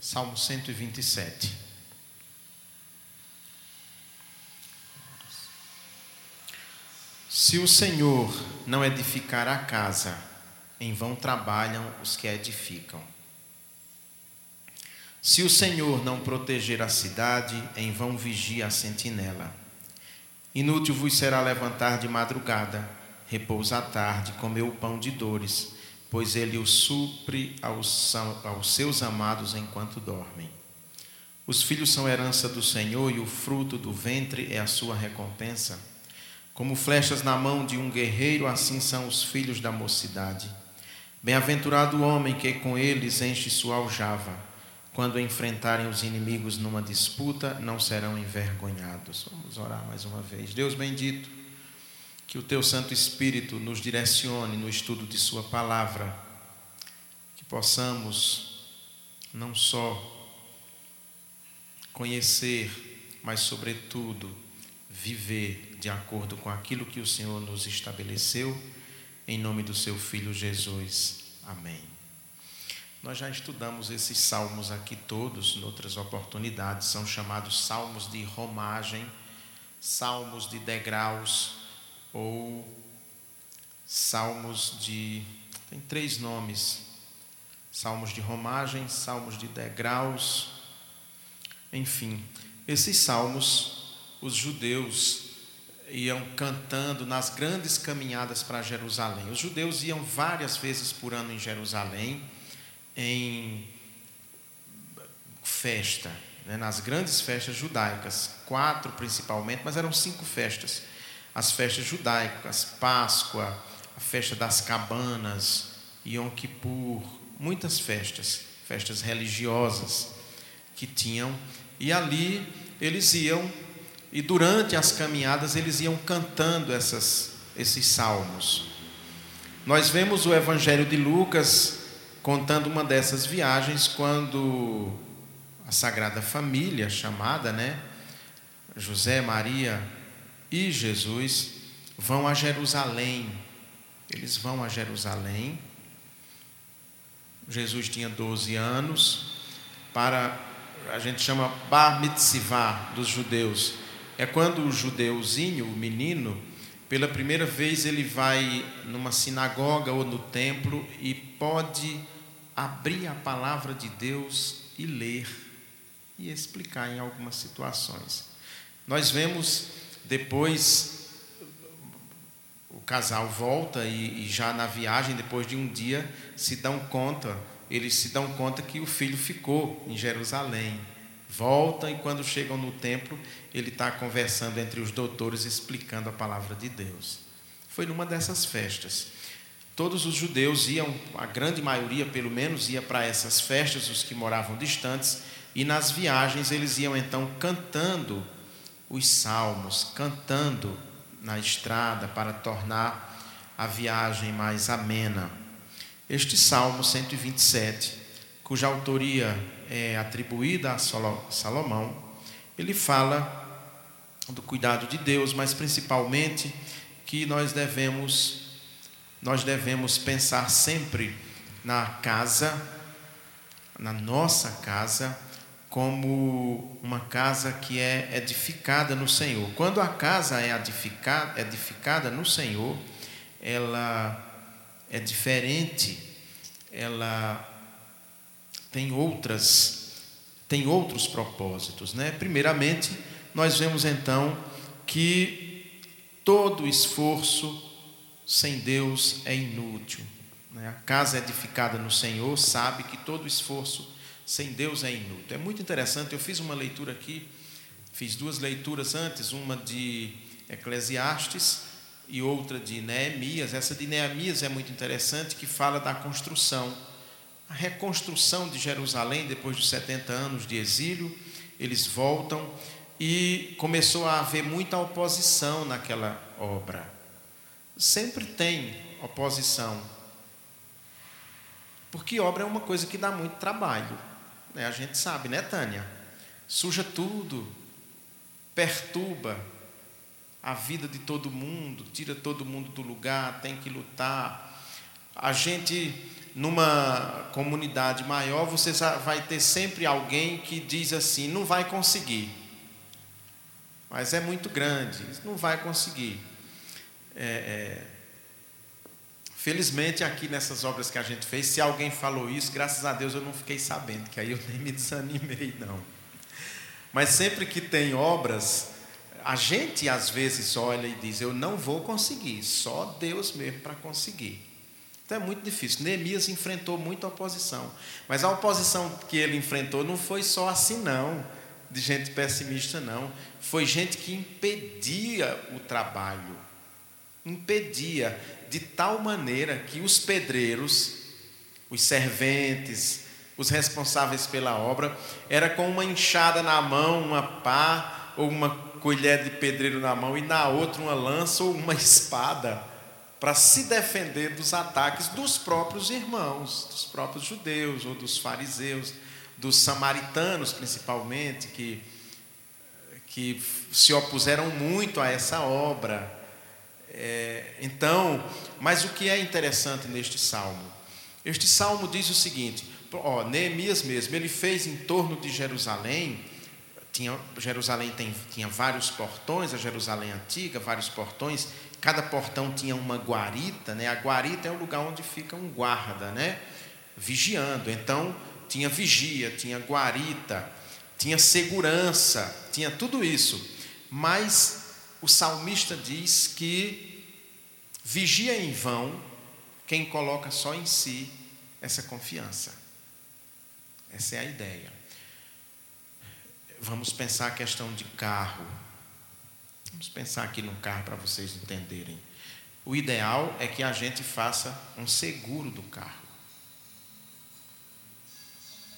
Salmo 127. Se o Senhor não edificar a casa, em vão trabalham os que a edificam. Se o Senhor não proteger a cidade, em vão vigia a sentinela. Inútil vos será levantar de madrugada, repousa à tarde, comer o pão de dores, pois ele o supre aos, aos seus amados enquanto dormem. Os filhos são herança do Senhor e o fruto do ventre é a sua recompensa. Como flechas na mão de um guerreiro, assim são os filhos da mocidade. Bem-aventurado o homem que com eles enche sua aljava quando enfrentarem os inimigos numa disputa, não serão envergonhados. Vamos orar mais uma vez. Deus bendito, que o teu Santo Espírito nos direcione no estudo de Sua palavra, que possamos não só conhecer, mas, sobretudo, viver de acordo com aquilo que o Senhor nos estabeleceu, em nome do Seu Filho Jesus. Amém. Nós já estudamos esses salmos aqui todos, em outras oportunidades, são chamados salmos de romagem, salmos de degraus ou salmos de. tem três nomes: salmos de romagem, salmos de degraus, enfim. Esses salmos, os judeus iam cantando nas grandes caminhadas para Jerusalém. Os judeus iam várias vezes por ano em Jerusalém em festa, né, nas grandes festas judaicas, quatro principalmente, mas eram cinco festas. As festas judaicas, Páscoa, a festa das cabanas, Yom Kippur, muitas festas, festas religiosas que tinham, e ali eles iam, e durante as caminhadas eles iam cantando essas, esses salmos. Nós vemos o Evangelho de Lucas contando uma dessas viagens quando a Sagrada Família, chamada, né? José, Maria e Jesus vão a Jerusalém. Eles vão a Jerusalém. Jesus tinha 12 anos. Para a gente chama Bar Mitzvah dos judeus. É quando o judeuzinho, o menino, pela primeira vez ele vai numa sinagoga ou no templo e pode abrir a palavra de Deus e ler e explicar em algumas situações. Nós vemos depois o casal volta e, e, já na viagem, depois de um dia, se dão conta, eles se dão conta que o filho ficou em Jerusalém. Voltam e quando chegam no templo, ele está conversando entre os doutores, explicando a palavra de Deus. Foi numa dessas festas. Todos os judeus iam, a grande maioria pelo menos, ia para essas festas, os que moravam distantes, e nas viagens eles iam então cantando os salmos, cantando na estrada para tornar a viagem mais amena. Este Salmo 127, cuja autoria é atribuída a Salomão, ele fala do cuidado de Deus, mas principalmente que nós devemos nós devemos pensar sempre na casa, na nossa casa, como uma casa que é edificada no Senhor. Quando a casa é edificada, edificada no Senhor, ela é diferente, ela tem outras tem outros propósitos, né? Primeiramente, nós vemos então que todo esforço sem Deus é inútil. Né? A casa edificada no Senhor sabe que todo esforço sem Deus é inútil. É muito interessante, eu fiz uma leitura aqui, fiz duas leituras antes, uma de Eclesiastes e outra de Neemias. Essa de Neemias é muito interessante, que fala da construção. A reconstrução de Jerusalém depois de 70 anos de exílio, eles voltam e começou a haver muita oposição naquela obra sempre tem oposição. Porque obra é uma coisa que dá muito trabalho. Né? A gente sabe, né, Tânia? Suja tudo, perturba a vida de todo mundo, tira todo mundo do lugar, tem que lutar. A gente numa comunidade maior, você vai ter sempre alguém que diz assim: não vai conseguir. Mas é muito grande, não vai conseguir. É, é, felizmente, aqui nessas obras que a gente fez, se alguém falou isso, graças a Deus eu não fiquei sabendo, que aí eu nem me desanimei, não. Mas sempre que tem obras, a gente às vezes olha e diz: Eu não vou conseguir, só Deus mesmo para conseguir. Então é muito difícil. Neemias enfrentou muita oposição. Mas a oposição que ele enfrentou não foi só assim, não, de gente pessimista, não. Foi gente que impedia o trabalho. Impedia de tal maneira que os pedreiros, os serventes, os responsáveis pela obra, era com uma enxada na mão, uma pá ou uma colher de pedreiro na mão e na outra uma lança ou uma espada para se defender dos ataques dos próprios irmãos, dos próprios judeus ou dos fariseus, dos samaritanos principalmente, que, que se opuseram muito a essa obra. É, então, mas o que é interessante neste salmo? Este salmo diz o seguinte: ó, Neemias mesmo, ele fez em torno de Jerusalém. Tinha, Jerusalém tem, tinha vários portões, a Jerusalém antiga, vários portões, cada portão tinha uma guarita, né? A guarita é o lugar onde fica um guarda, né? Vigiando. Então, tinha vigia, tinha guarita, tinha segurança, tinha tudo isso. Mas o salmista diz que vigia em vão quem coloca só em si essa confiança. Essa é a ideia. Vamos pensar a questão de carro. Vamos pensar aqui no carro para vocês entenderem. O ideal é que a gente faça um seguro do carro.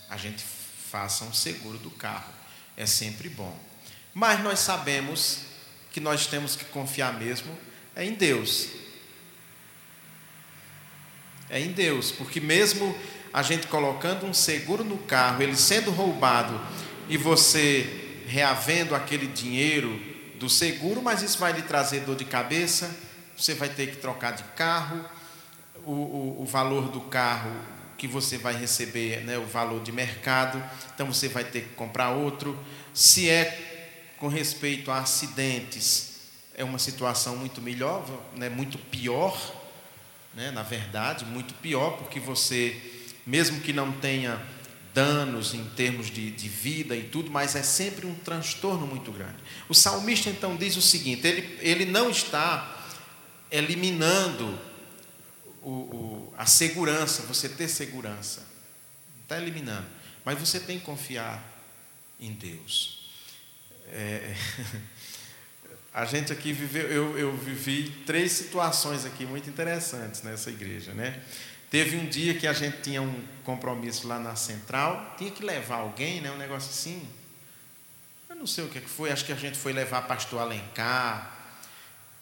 A gente faça um seguro do carro. É sempre bom. Mas nós sabemos que nós temos que confiar mesmo é em Deus. É em Deus, porque mesmo a gente colocando um seguro no carro, ele sendo roubado e você reavendo aquele dinheiro do seguro, mas isso vai lhe trazer dor de cabeça, você vai ter que trocar de carro, o, o, o valor do carro que você vai receber, né, o valor de mercado, então você vai ter que comprar outro. Se é com respeito a acidentes, é uma situação muito melhor, né, muito pior, né, na verdade, muito pior, porque você, mesmo que não tenha danos em termos de, de vida e tudo, mas é sempre um transtorno muito grande. O salmista então diz o seguinte: ele, ele não está eliminando o, o, a segurança, você ter segurança, não está eliminando, mas você tem que confiar em Deus. É, a gente aqui viveu, eu, eu vivi três situações aqui muito interessantes nessa igreja, né? Teve um dia que a gente tinha um compromisso lá na central, tinha que levar alguém, né? Um negócio assim. Eu não sei o que é foi, acho que a gente foi levar pastor Alencar.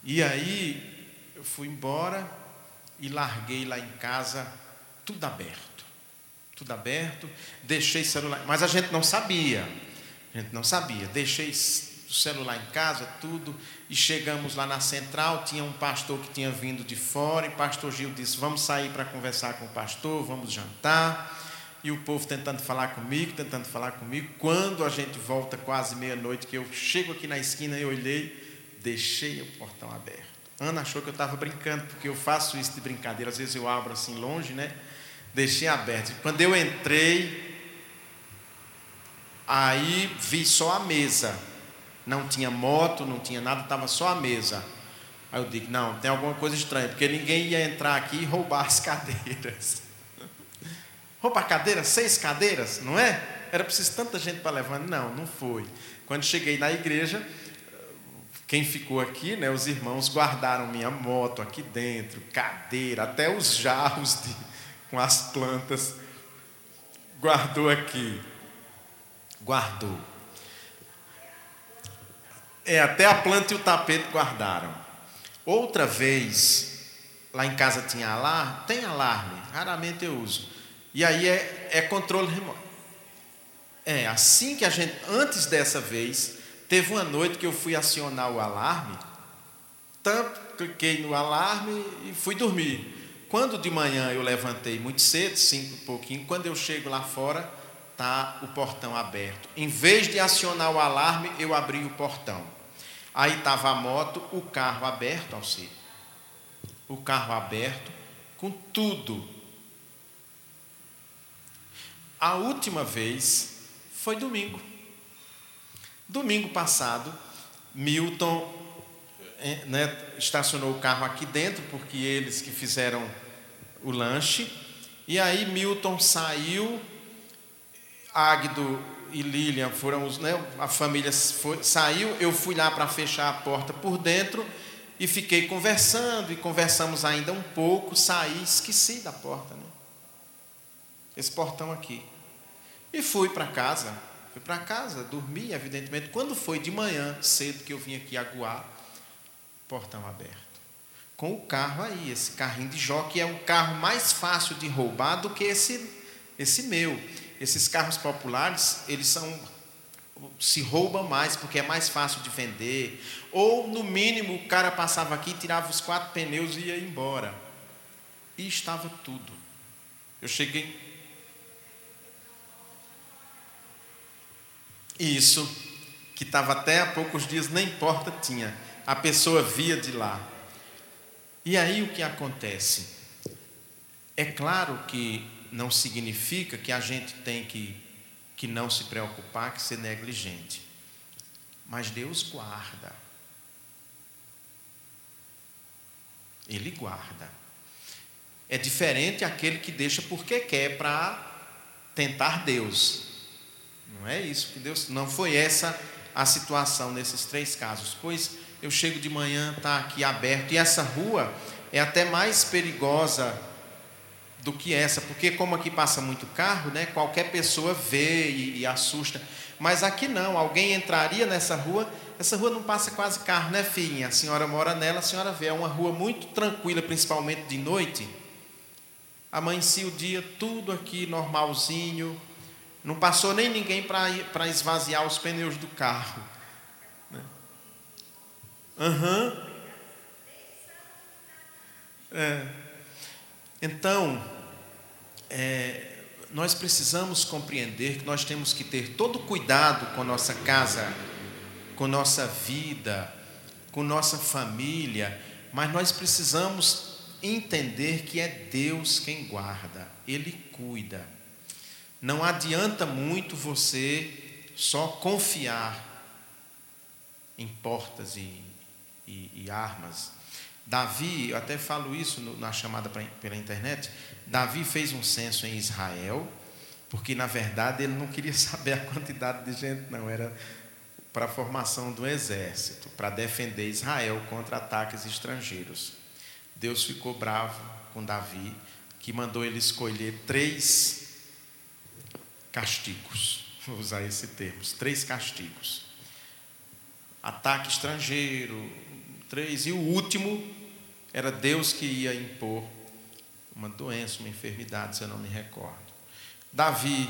E aí eu fui embora e larguei lá em casa tudo aberto. Tudo aberto, deixei celular, mas a gente não sabia. Gente não sabia. Deixei o celular em casa, tudo, e chegamos lá na central, tinha um pastor que tinha vindo de fora, e o pastor Gil disse: "Vamos sair para conversar com o pastor, vamos jantar". E o povo tentando falar comigo, tentando falar comigo. Quando a gente volta quase meia-noite, que eu chego aqui na esquina e olhei, deixei o portão aberto. Ana achou que eu estava brincando, porque eu faço isso de brincadeira, às vezes eu abro assim longe, né? Deixei aberto. Quando eu entrei, aí vi só a mesa não tinha moto, não tinha nada, estava só a mesa. Aí eu digo, não, tem alguma coisa estranha, porque ninguém ia entrar aqui e roubar as cadeiras. Roubar cadeiras, seis cadeiras, não é? Era preciso tanta gente para levar. Não, não foi. Quando cheguei na igreja, quem ficou aqui, né, os irmãos guardaram minha moto aqui dentro, cadeira, até os jarros de, com as plantas, guardou aqui. Guardou. É, até a planta e o tapete guardaram. Outra vez, lá em casa tinha alarme, tem alarme, raramente eu uso. E aí é, é controle remoto. É, assim que a gente, antes dessa vez, teve uma noite que eu fui acionar o alarme, tanto cliquei no alarme e fui dormir. Quando de manhã eu levantei muito cedo, cinco e pouquinho, quando eu chego lá fora, tá o portão aberto. Em vez de acionar o alarme, eu abri o portão. Aí estava a moto, o carro aberto, Alcide. O carro aberto, com tudo. A última vez foi domingo. Domingo passado, Milton eh, né, estacionou o carro aqui dentro, porque eles que fizeram o lanche. E aí Milton saiu, Águido e Lilian foram os, né, a família foi, saiu, eu fui lá para fechar a porta por dentro e fiquei conversando e conversamos ainda um pouco, saí, esqueci da porta, né? Esse portão aqui. E fui para casa. Fui para casa, dormi, evidentemente. Quando foi de manhã, cedo, que eu vim aqui aguar, portão aberto. Com o carro aí, esse carrinho de que é um carro mais fácil de roubar do que esse, esse meu. Esses carros populares, eles são se rouba mais porque é mais fácil de vender. Ou, no mínimo, o cara passava aqui, tirava os quatro pneus e ia embora. E estava tudo. Eu cheguei Isso, que estava até há poucos dias, nem porta tinha. A pessoa via de lá. E aí o que acontece? É claro que não significa que a gente tem que, que não se preocupar, que ser negligente. Mas Deus guarda. Ele guarda. É diferente aquele que deixa porque quer para tentar Deus. Não é isso que Deus. Não foi essa a situação nesses três casos. Pois eu chego de manhã, está aqui aberto, e essa rua é até mais perigosa do que essa, porque como aqui passa muito carro, né, qualquer pessoa vê e, e assusta. Mas aqui não, alguém entraria nessa rua, essa rua não passa quase carro, né, filhinha? A senhora mora nela, a senhora vê, é uma rua muito tranquila, principalmente de noite. Amanhecia o dia, tudo aqui normalzinho, não passou nem ninguém para esvaziar os pneus do carro. Né? Uhum. É. Então, é, nós precisamos compreender que nós temos que ter todo cuidado com nossa casa, com nossa vida, com nossa família, mas nós precisamos entender que é Deus quem guarda, Ele cuida. Não adianta muito você só confiar em portas e, e, e armas. Davi, eu até falo isso na chamada pela internet. Davi fez um censo em Israel, porque na verdade ele não queria saber a quantidade de gente, não, era para a formação do exército, para defender Israel contra ataques estrangeiros. Deus ficou bravo com Davi, que mandou ele escolher três castigos. Vou usar esse termo, três castigos. Ataque estrangeiro, três. E o último era Deus que ia impor uma doença, uma enfermidade, se eu não me recordo. Davi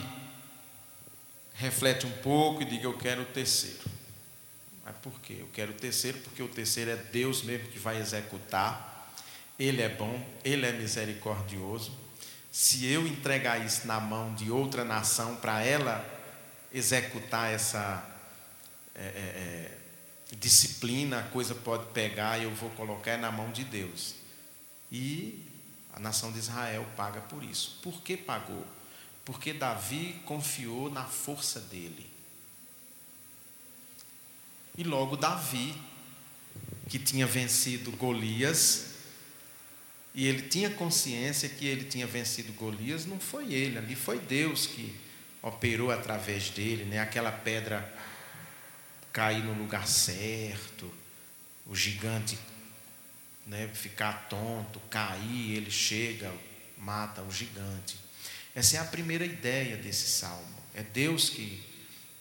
reflete um pouco e diga: Eu quero o terceiro. Mas por quê? Eu quero o terceiro porque o terceiro é Deus mesmo que vai executar. Ele é bom, ele é misericordioso se eu entregar isso na mão de outra nação para ela executar essa é, é, disciplina, a coisa pode pegar e eu vou colocar na mão de Deus. E a nação de Israel paga por isso. Por que pagou? Porque Davi confiou na força dele. E logo Davi, que tinha vencido Golias, e ele tinha consciência que ele tinha vencido Golias, não foi ele, ali foi Deus que operou através dele, né? aquela pedra cair no lugar certo, o gigante né, ficar tonto, cair, ele chega, mata o gigante. Essa é a primeira ideia desse salmo. É Deus que,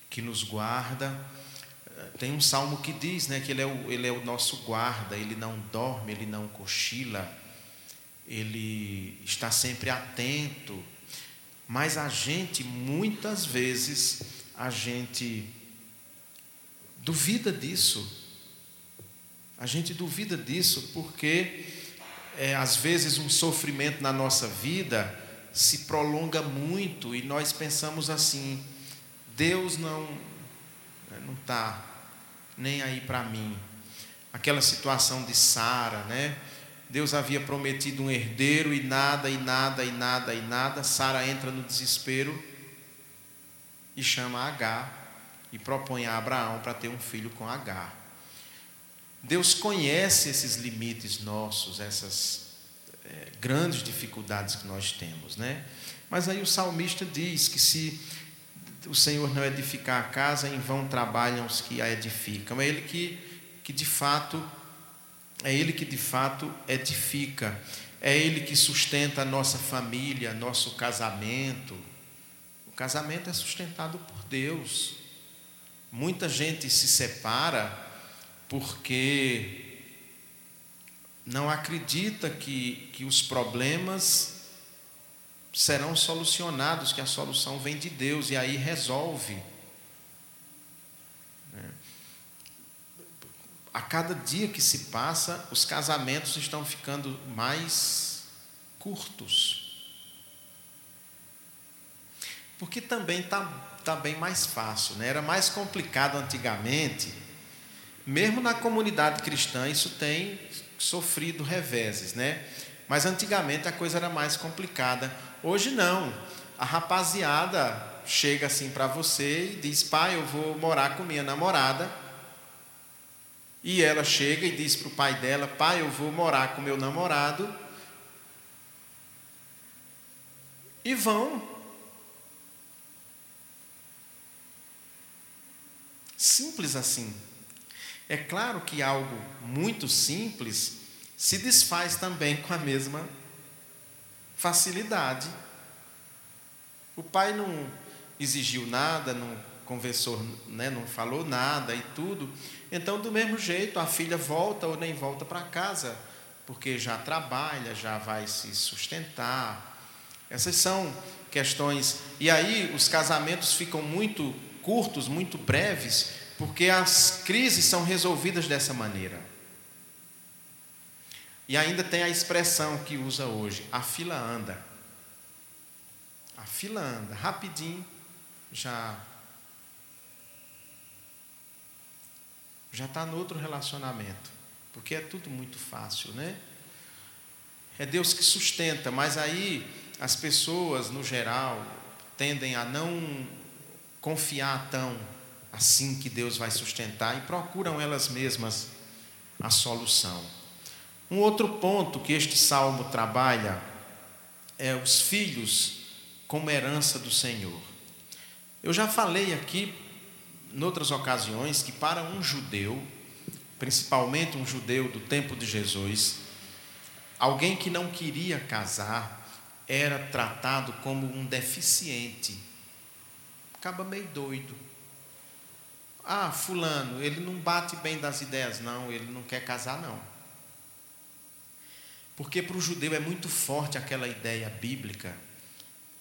que nos guarda. Tem um salmo que diz né, que ele é, o, ele é o nosso guarda, ele não dorme, ele não cochila ele está sempre atento, mas a gente, muitas vezes, a gente duvida disso. A gente duvida disso porque é, às vezes, um sofrimento na nossa vida se prolonga muito e nós pensamos assim: Deus não né, não está nem aí para mim. Aquela situação de Sara, né? Deus havia prometido um herdeiro e nada, e nada, e nada, e nada. Sara entra no desespero e chama Agar e propõe a Abraão para ter um filho com Agar. Deus conhece esses limites nossos, essas é, grandes dificuldades que nós temos, né? Mas aí o salmista diz que se o Senhor não edificar a casa, em vão trabalham os que a edificam. É Ele que, que de fato, é Ele que de fato edifica. É Ele que sustenta a nossa família, nosso casamento. O casamento é sustentado por Deus. Muita gente se separa porque não acredita que, que os problemas serão solucionados, que a solução vem de Deus e aí resolve. Né? A cada dia que se passa, os casamentos estão ficando mais curtos. Porque também está tá bem mais fácil, né? era mais complicado antigamente mesmo na comunidade cristã, isso tem sofrido reveses, né? Mas antigamente a coisa era mais complicada. Hoje não. A rapaziada chega assim para você e diz: Pai, eu vou morar com minha namorada. E ela chega e diz para o pai dela: Pai, eu vou morar com meu namorado. E vão. Simples assim. É claro que algo muito simples se desfaz também com a mesma facilidade. O pai não exigiu nada, não conversou, né, não falou nada e tudo. Então, do mesmo jeito, a filha volta ou nem volta para casa, porque já trabalha, já vai se sustentar. Essas são questões. E aí os casamentos ficam muito curtos, muito breves, porque as crises são resolvidas dessa maneira. E ainda tem a expressão que usa hoje: a fila anda. A fila anda, rapidinho, já. Já está no outro relacionamento. Porque é tudo muito fácil, né? É Deus que sustenta, mas aí as pessoas, no geral, tendem a não confiar tão assim que Deus vai sustentar e procuram elas mesmas a solução. Um outro ponto que este salmo trabalha é os filhos como herança do Senhor. Eu já falei aqui, em outras ocasiões, que para um judeu, principalmente um judeu do tempo de Jesus, alguém que não queria casar era tratado como um deficiente, acaba meio doido ah, fulano, ele não bate bem das ideias, não, ele não quer casar, não. Porque para o judeu é muito forte aquela ideia bíblica,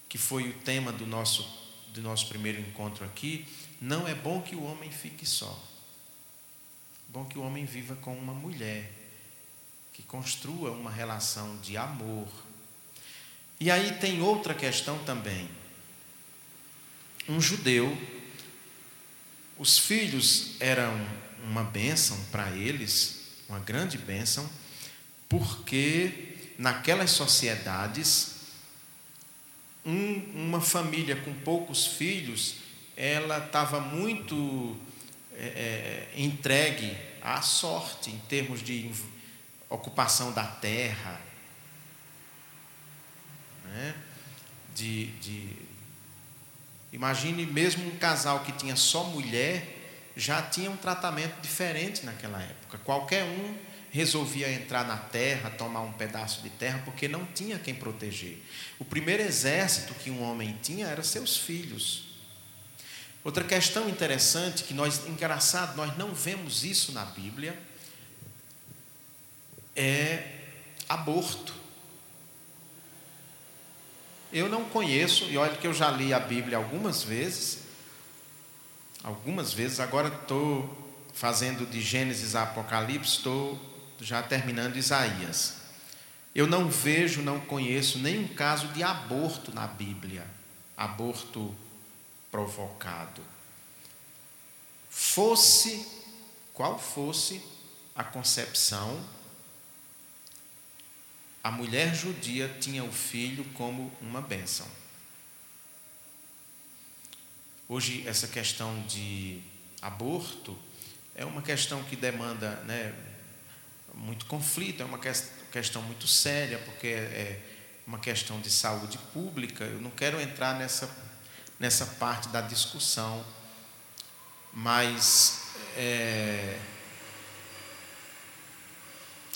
que foi o tema do nosso, do nosso primeiro encontro aqui. Não é bom que o homem fique só. É bom que o homem viva com uma mulher, que construa uma relação de amor. E aí tem outra questão também. Um judeu os filhos eram uma bênção para eles, uma grande bênção, porque naquelas sociedades, um, uma família com poucos filhos, ela estava muito é, é, entregue à sorte em termos de ocupação da terra, né? de, de Imagine mesmo um casal que tinha só mulher, já tinha um tratamento diferente naquela época. Qualquer um resolvia entrar na terra, tomar um pedaço de terra, porque não tinha quem proteger. O primeiro exército que um homem tinha era seus filhos. Outra questão interessante que nós, engraçado, nós não vemos isso na Bíblia, é aborto. Eu não conheço, e olha que eu já li a Bíblia algumas vezes, algumas vezes, agora estou fazendo de Gênesis a Apocalipse, estou já terminando Isaías. Eu não vejo, não conheço nenhum caso de aborto na Bíblia, aborto provocado. Fosse qual fosse a concepção, a mulher judia tinha o filho como uma bênção. Hoje, essa questão de aborto é uma questão que demanda né, muito conflito, é uma questão muito séria, porque é uma questão de saúde pública. Eu não quero entrar nessa, nessa parte da discussão, mas é,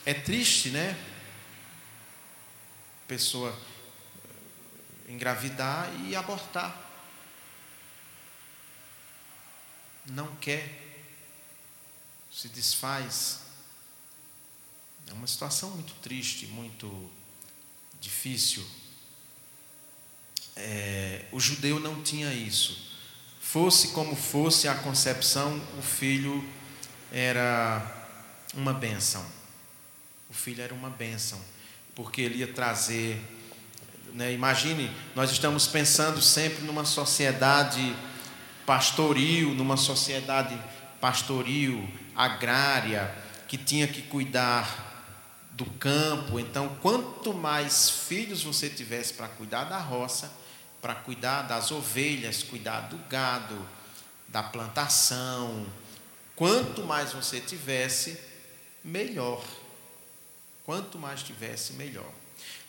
é triste, né? Pessoa engravidar e abortar. Não quer, se desfaz. É uma situação muito triste, muito difícil. É, o judeu não tinha isso. Fosse como fosse a concepção, o filho era uma bênção. O filho era uma bênção, porque ele ia trazer. Né, imagine, nós estamos pensando sempre numa sociedade pastoril, numa sociedade pastoril, agrária, que tinha que cuidar do campo. Então, quanto mais filhos você tivesse para cuidar da roça, para cuidar das ovelhas, cuidar do gado, da plantação, quanto mais você tivesse, melhor. Quanto mais tivesse, melhor.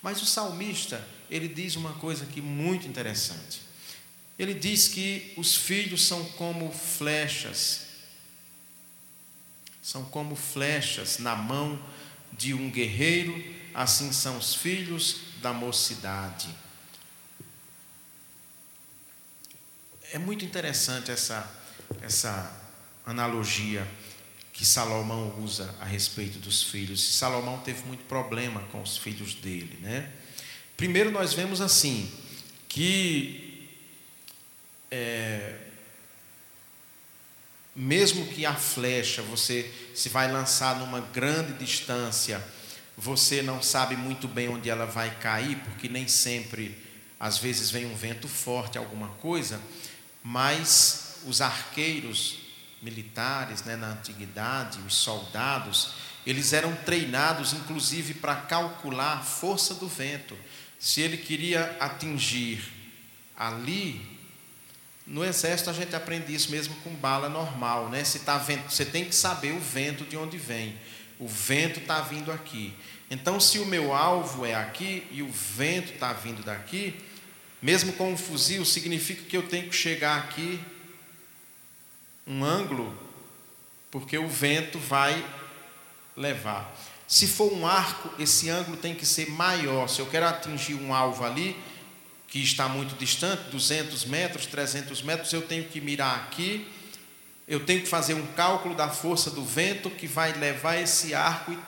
Mas o salmista, ele diz uma coisa aqui muito interessante. Ele diz que os filhos são como flechas, são como flechas na mão de um guerreiro, assim são os filhos da mocidade. É muito interessante essa, essa analogia que Salomão usa a respeito dos filhos. Salomão teve muito problema com os filhos dele, né? Primeiro nós vemos assim que é, mesmo que a flecha você se vai lançar numa grande distância, você não sabe muito bem onde ela vai cair, porque nem sempre, às vezes vem um vento forte, alguma coisa, mas os arqueiros militares, né, na antiguidade, os soldados, eles eram treinados, inclusive, para calcular a força do vento. Se ele queria atingir ali, no exército a gente aprende isso mesmo com bala normal, né? Se tá vento, você tem que saber o vento de onde vem. O vento está vindo aqui. Então, se o meu alvo é aqui e o vento está vindo daqui, mesmo com um fuzil, significa que eu tenho que chegar aqui um ângulo, porque o vento vai levar. Se for um arco, esse ângulo tem que ser maior. Se eu quero atingir um alvo ali, que está muito distante, 200 metros, 300 metros, eu tenho que mirar aqui, eu tenho que fazer um cálculo da força do vento que vai levar esse arco e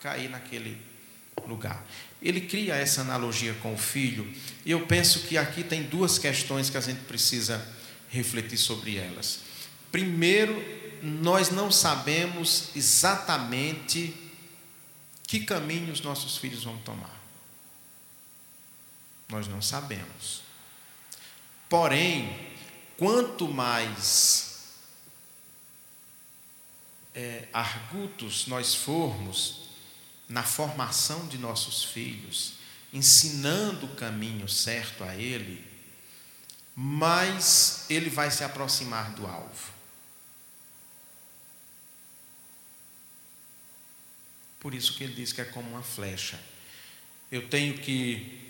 cair naquele lugar. Ele cria essa analogia com o filho, e eu penso que aqui tem duas questões que a gente precisa refletir sobre elas. Primeiro, nós não sabemos exatamente que caminho os nossos filhos vão tomar. Nós não sabemos. Porém, quanto mais é, argutos nós formos na formação de nossos filhos, ensinando o caminho certo a ele, mais ele vai se aproximar do alvo. Por isso que ele diz que é como uma flecha. Eu tenho que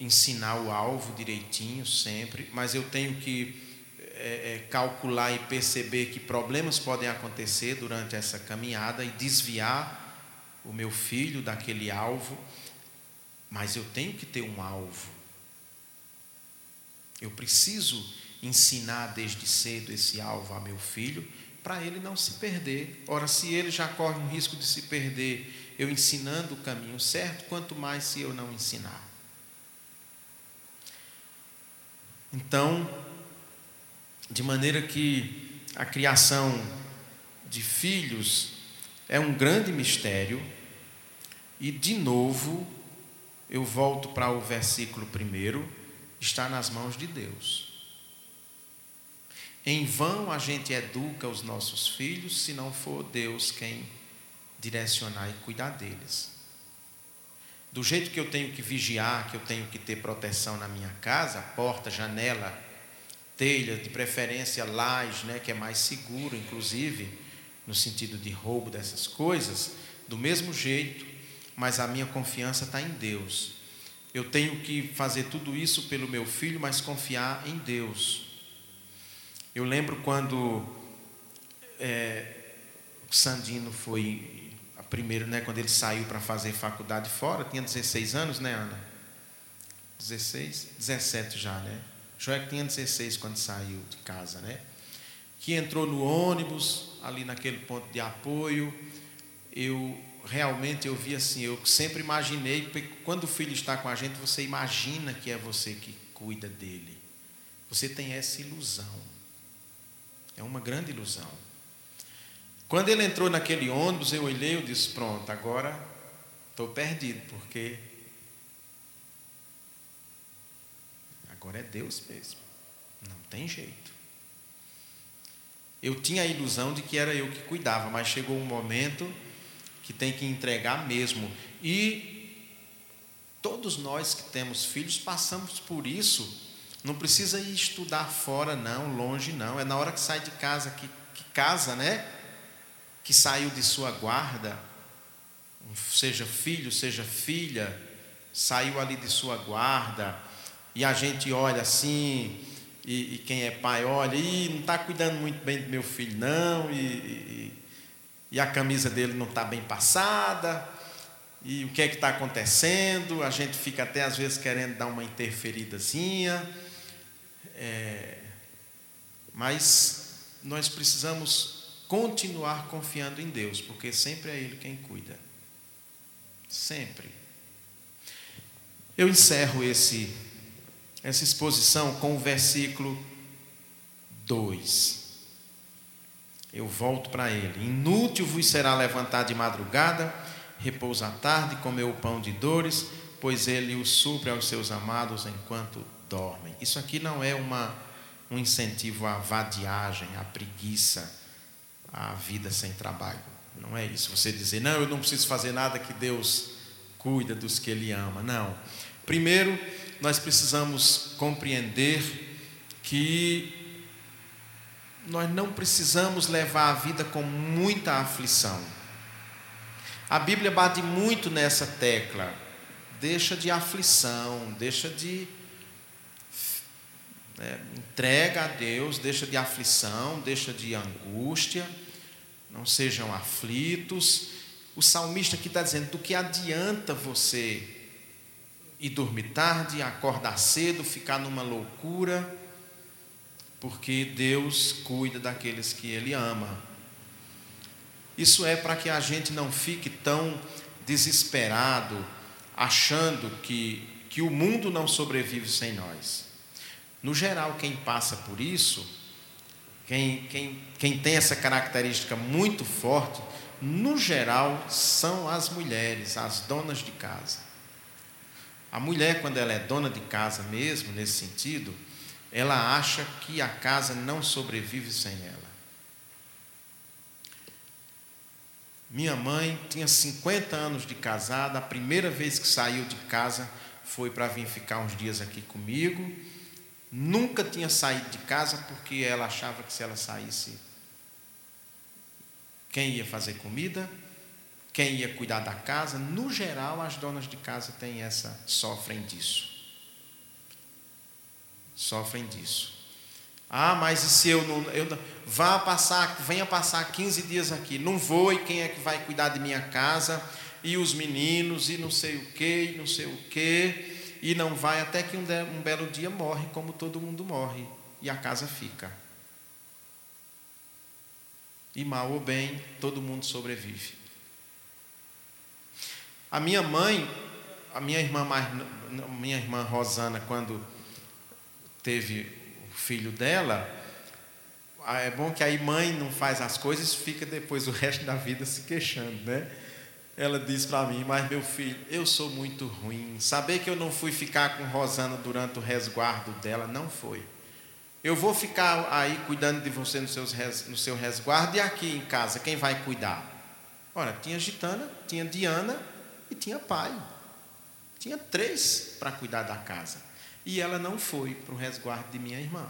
ensinar o alvo direitinho sempre, mas eu tenho que é, é, calcular e perceber que problemas podem acontecer durante essa caminhada e desviar o meu filho daquele alvo, mas eu tenho que ter um alvo. Eu preciso ensinar desde cedo esse alvo a meu filho para ele não se perder. Ora, se ele já corre um risco de se perder, eu ensinando o caminho certo, quanto mais se eu não ensinar. Então, de maneira que a criação de filhos é um grande mistério, e de novo eu volto para o versículo primeiro, está nas mãos de Deus. Em vão a gente educa os nossos filhos se não for Deus quem direcionar e cuidar deles. Do jeito que eu tenho que vigiar, que eu tenho que ter proteção na minha casa, porta, janela, telha, de preferência laje, né, que é mais seguro, inclusive, no sentido de roubo dessas coisas, do mesmo jeito, mas a minha confiança está em Deus. Eu tenho que fazer tudo isso pelo meu filho, mas confiar em Deus. Eu lembro quando é, Sandino foi a primeiro, né, quando ele saiu para fazer faculdade fora, tinha 16 anos, né, Ana? 16, 17 já, né? Joé tinha 16 quando saiu de casa, né? Que entrou no ônibus, ali naquele ponto de apoio, eu realmente eu vi assim, eu sempre imaginei, quando o filho está com a gente, você imagina que é você que cuida dele. Você tem essa ilusão. É uma grande ilusão. Quando ele entrou naquele ônibus, eu olhei e disse: Pronto, agora estou perdido, porque agora é Deus mesmo. Não tem jeito. Eu tinha a ilusão de que era eu que cuidava, mas chegou um momento que tem que entregar mesmo. E todos nós que temos filhos passamos por isso. Não precisa ir estudar fora, não, longe, não. É na hora que sai de casa, que, que casa, né? Que saiu de sua guarda, seja filho, seja filha, saiu ali de sua guarda, e a gente olha assim, e, e quem é pai olha, e não está cuidando muito bem do meu filho, não, e, e e a camisa dele não está bem passada, e o que é que está acontecendo, a gente fica até às vezes querendo dar uma interferidazinha, é, mas nós precisamos continuar confiando em Deus, porque sempre é Ele quem cuida, sempre. Eu encerro esse, essa exposição com o versículo 2 eu volto para ele. Inútil vos será levantar de madrugada, repousa à tarde, comer o pão de dores, pois ele o supre aos seus amados enquanto dormem. Isso aqui não é uma, um incentivo à vadiagem, à preguiça, à vida sem trabalho. Não é isso. Você dizer, não, eu não preciso fazer nada que Deus cuida dos que Ele ama. Não. Primeiro, nós precisamos compreender que nós não precisamos levar a vida com muita aflição. A Bíblia bate muito nessa tecla. Deixa de aflição, deixa de. Né, entrega a Deus, deixa de aflição, deixa de angústia, não sejam aflitos. O salmista aqui está dizendo: do que adianta você ir dormir tarde, acordar cedo, ficar numa loucura porque Deus cuida daqueles que Ele ama. Isso é para que a gente não fique tão desesperado, achando que, que o mundo não sobrevive sem nós. No geral, quem passa por isso, quem, quem, quem tem essa característica muito forte, no geral, são as mulheres, as donas de casa. A mulher, quando ela é dona de casa mesmo, nesse sentido, ela acha que a casa não sobrevive sem ela. Minha mãe tinha 50 anos de casada, a primeira vez que saiu de casa foi para vir ficar uns dias aqui comigo. Nunca tinha saído de casa porque ela achava que se ela saísse, quem ia fazer comida, quem ia cuidar da casa, no geral as donas de casa têm essa sofrem disso sofrem disso. Ah, mas e se eu não. Eu, vá passar, venha passar 15 dias aqui. Não vou, e quem é que vai cuidar de minha casa? E os meninos, e não sei o que, e não sei o que. E não vai até que um, um belo dia morre, como todo mundo morre. E a casa fica. E mal ou bem, todo mundo sobrevive. A minha mãe, a minha irmã mais, minha irmã Rosana, quando teve o filho dela, é bom que aí mãe não faz as coisas fica depois o resto da vida se queixando, né? Ela disse para mim: Mas meu filho, eu sou muito ruim. Saber que eu não fui ficar com Rosana durante o resguardo dela, não foi. Eu vou ficar aí cuidando de você no, seus, no seu resguardo e aqui em casa, quem vai cuidar? Ora, tinha Gitana, tinha Diana e tinha pai. Tinha três para cuidar da casa. E ela não foi para o resguardo de minha irmã.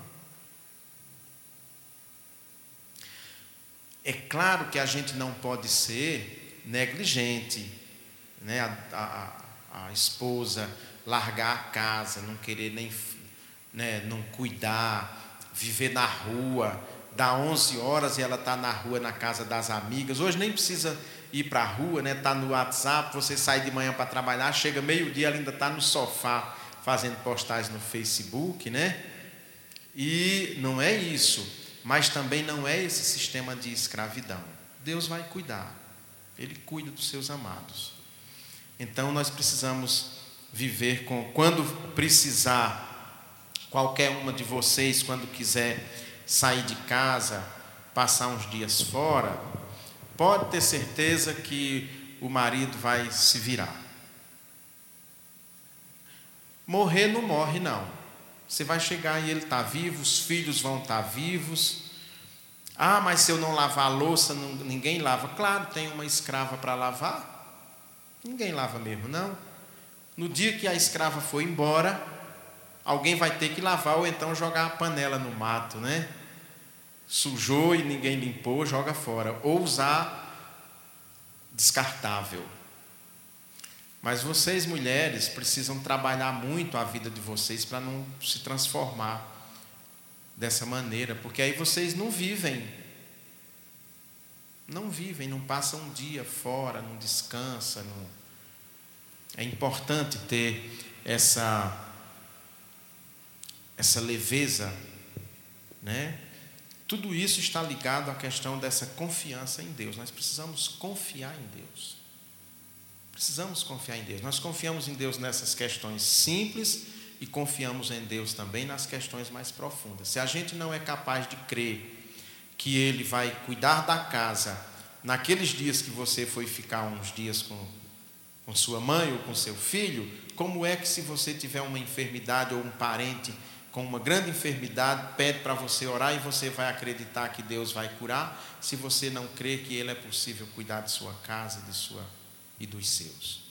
É claro que a gente não pode ser negligente, né? a, a, a esposa largar a casa, não querer nem né, não cuidar, viver na rua, dá 11 horas e ela está na rua na casa das amigas. Hoje nem precisa ir para a rua, né? Tá no WhatsApp, você sai de manhã para trabalhar, chega meio-dia, ela ainda está no sofá fazendo postagens no Facebook, né? E não é isso, mas também não é esse sistema de escravidão. Deus vai cuidar. Ele cuida dos seus amados. Então nós precisamos viver com quando precisar qualquer uma de vocês quando quiser sair de casa, passar uns dias fora, pode ter certeza que o marido vai se virar. Morrer não morre, não. Você vai chegar e ele está vivo, os filhos vão estar tá vivos. Ah, mas se eu não lavar a louça, não, ninguém lava. Claro, tem uma escrava para lavar. Ninguém lava mesmo, não. No dia que a escrava for embora, alguém vai ter que lavar ou então jogar a panela no mato, né? Sujou e ninguém limpou, joga fora. Ou usar descartável. Mas vocês, mulheres, precisam trabalhar muito a vida de vocês para não se transformar dessa maneira, porque aí vocês não vivem. Não vivem, não passam um dia fora, não descansa. Não... É importante ter essa essa leveza, né? Tudo isso está ligado à questão dessa confiança em Deus. Nós precisamos confiar em Deus. Precisamos confiar em Deus. Nós confiamos em Deus nessas questões simples e confiamos em Deus também nas questões mais profundas. Se a gente não é capaz de crer que Ele vai cuidar da casa naqueles dias que você foi ficar uns dias com, com sua mãe ou com seu filho, como é que se você tiver uma enfermidade ou um parente com uma grande enfermidade, pede para você orar e você vai acreditar que Deus vai curar, se você não crê que Ele é possível cuidar de sua casa, de sua e dos seus.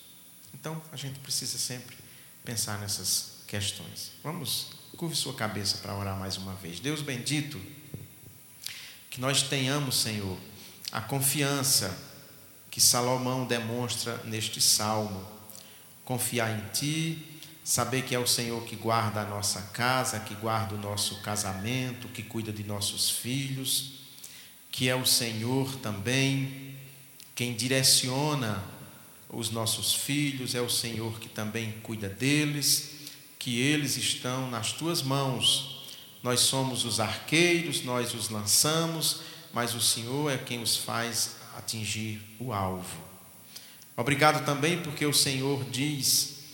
Então, a gente precisa sempre pensar nessas questões. Vamos, curve sua cabeça para orar mais uma vez. Deus bendito, que nós tenhamos, Senhor, a confiança que Salomão demonstra neste salmo. Confiar em Ti, saber que é o Senhor que guarda a nossa casa, que guarda o nosso casamento, que cuida de nossos filhos, que é o Senhor também quem direciona os nossos filhos, é o Senhor que também cuida deles, que eles estão nas tuas mãos. Nós somos os arqueiros, nós os lançamos, mas o Senhor é quem os faz atingir o alvo. Obrigado também porque o Senhor diz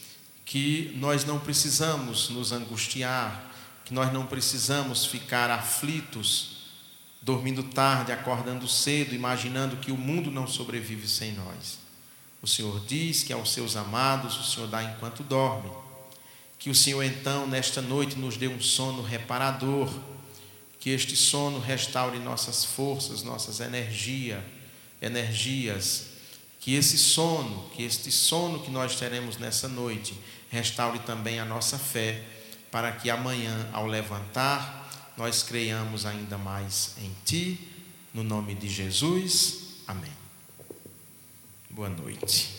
que nós não precisamos nos angustiar, que nós não precisamos ficar aflitos, dormindo tarde, acordando cedo, imaginando que o mundo não sobrevive sem nós. O Senhor diz que aos seus amados o Senhor dá enquanto dorme. Que o Senhor então, nesta noite, nos dê um sono reparador. Que este sono restaure nossas forças, nossas energia, energias. Que esse sono, que este sono que nós teremos nessa noite, restaure também a nossa fé, para que amanhã, ao levantar, nós creiamos ainda mais em Ti. No nome de Jesus. Amém. Boa noite.